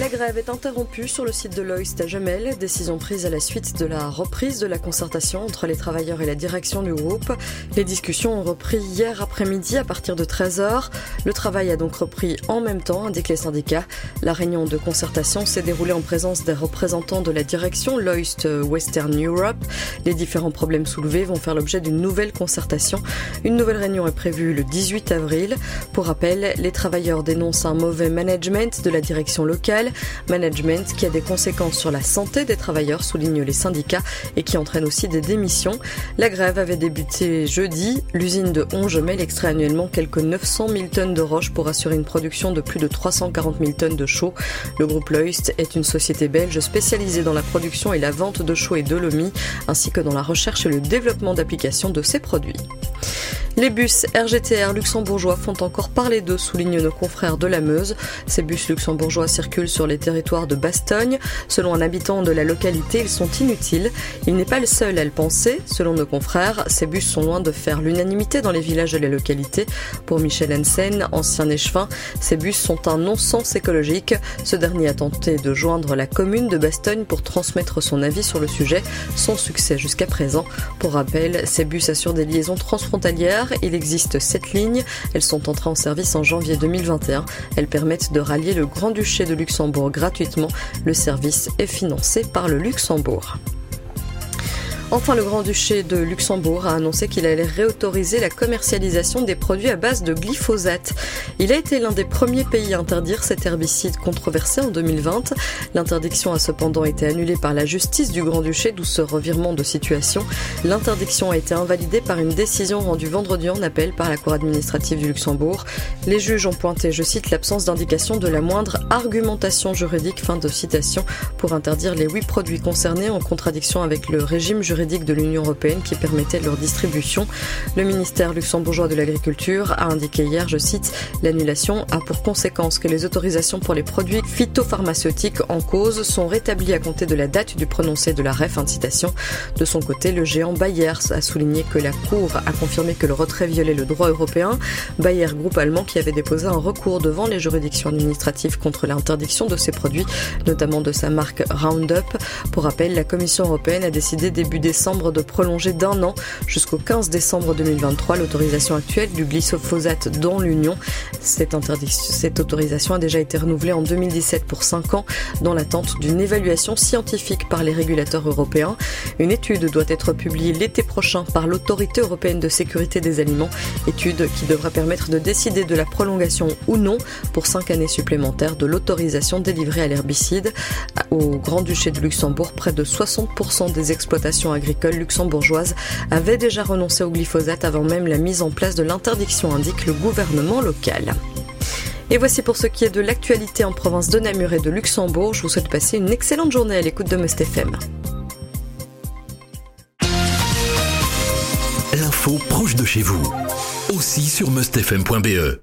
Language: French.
La grève est interrompue sur le site de Loïst à Gemel, décision prise à la suite de la reprise de la concertation entre les travailleurs et la direction du groupe. Les discussions ont repris hier après-midi à partir de 13h. Le travail a donc repris en même temps, indiquent les syndicats. La réunion de concertation s'est déroulée en présence des représentants de la direction Loïst Western Europe. Les différents problèmes soulevés vont faire l'objet d'une nouvelle concertation. Une nouvelle réunion est prévue le 18 avril. Pour rappel, les travailleurs dénoncent un mauvais management de la direction locale, management qui a des conséquences sur la santé des travailleurs, soulignent les syndicats, et qui entraîne aussi des démissions. La grève avait débuté jeudi. L'usine de Ongemel extrait annuellement quelques 900 000 tonnes de roches pour assurer une production de plus de 340 000 tonnes de chaux. Le groupe Loist est une société belge spécialisée dans la production et la vente de chaux et de lomi, ainsi que dans la recherche et le développement d'applications de ces produits. Les bus RGTR luxembourgeois font encore parler d'eux, soulignent nos confrères de la Meuse. Ces bus luxembourgeois circulent sur les territoires de Bastogne. Selon un habitant de la localité, ils sont inutiles. Il n'est pas le seul à le penser. Selon nos confrères, ces bus sont loin de faire l'unanimité dans les villages de la localité. Pour Michel Hansen, ancien échevin, ces bus sont un non-sens écologique. Ce dernier a tenté de joindre la commune de Bastogne pour transmettre son avis sur le sujet, sans succès jusqu'à présent. Pour rappel, ces bus assurent des liaisons transfrontalières il existe sept lignes. Elles sont entrées en service en janvier 2021. Elles permettent de rallier le Grand-Duché de Luxembourg gratuitement. Le service est financé par le Luxembourg. Enfin, le Grand-Duché de Luxembourg a annoncé qu'il allait réautoriser la commercialisation des produits à base de glyphosate. Il a été l'un des premiers pays à interdire cet herbicide controversé en 2020. L'interdiction a cependant été annulée par la justice du Grand-Duché, d'où ce revirement de situation. L'interdiction a été invalidée par une décision rendue vendredi en appel par la Cour administrative du Luxembourg. Les juges ont pointé, je cite, l'absence d'indication de la moindre argumentation juridique, fin de citation, pour interdire les huit produits concernés en contradiction avec le régime juridique de l'Union européenne qui permettait leur distribution. Le ministère luxembourgeois de l'Agriculture a indiqué hier, je cite, l'annulation a pour conséquence que les autorisations pour les produits phytopharmaceutiques en cause sont rétablies à compter de la date du prononcé de l'arrêt. Fin de citation. De son côté, le géant Bayer a souligné que la Cour a confirmé que le retrait violait le droit européen. Bayer, groupe allemand qui avait déposé un recours devant les juridictions administratives contre l'interdiction de ces produits, notamment de sa marque Roundup. Pour rappel, la Commission européenne a décidé début de prolonger d'un an jusqu'au 15 décembre 2023 l'autorisation actuelle du glyphosate dans l'Union. Cette, cette autorisation a déjà été renouvelée en 2017 pour 5 ans dans l'attente d'une évaluation scientifique par les régulateurs européens. Une étude doit être publiée l'été prochain par l'autorité européenne de sécurité des aliments, étude qui devra permettre de décider de la prolongation ou non pour 5 années supplémentaires de l'autorisation délivrée à l'herbicide. Au Grand-Duché de Luxembourg, près de 60% des exploitations agricole luxembourgeoise avait déjà renoncé au glyphosate avant même la mise en place de l'interdiction, indique le gouvernement local. Et voici pour ce qui est de l'actualité en province de Namur et de Luxembourg. Je vous souhaite passer une excellente journée à l'écoute de Must FM. L'info proche de chez vous, aussi sur mustfm.be.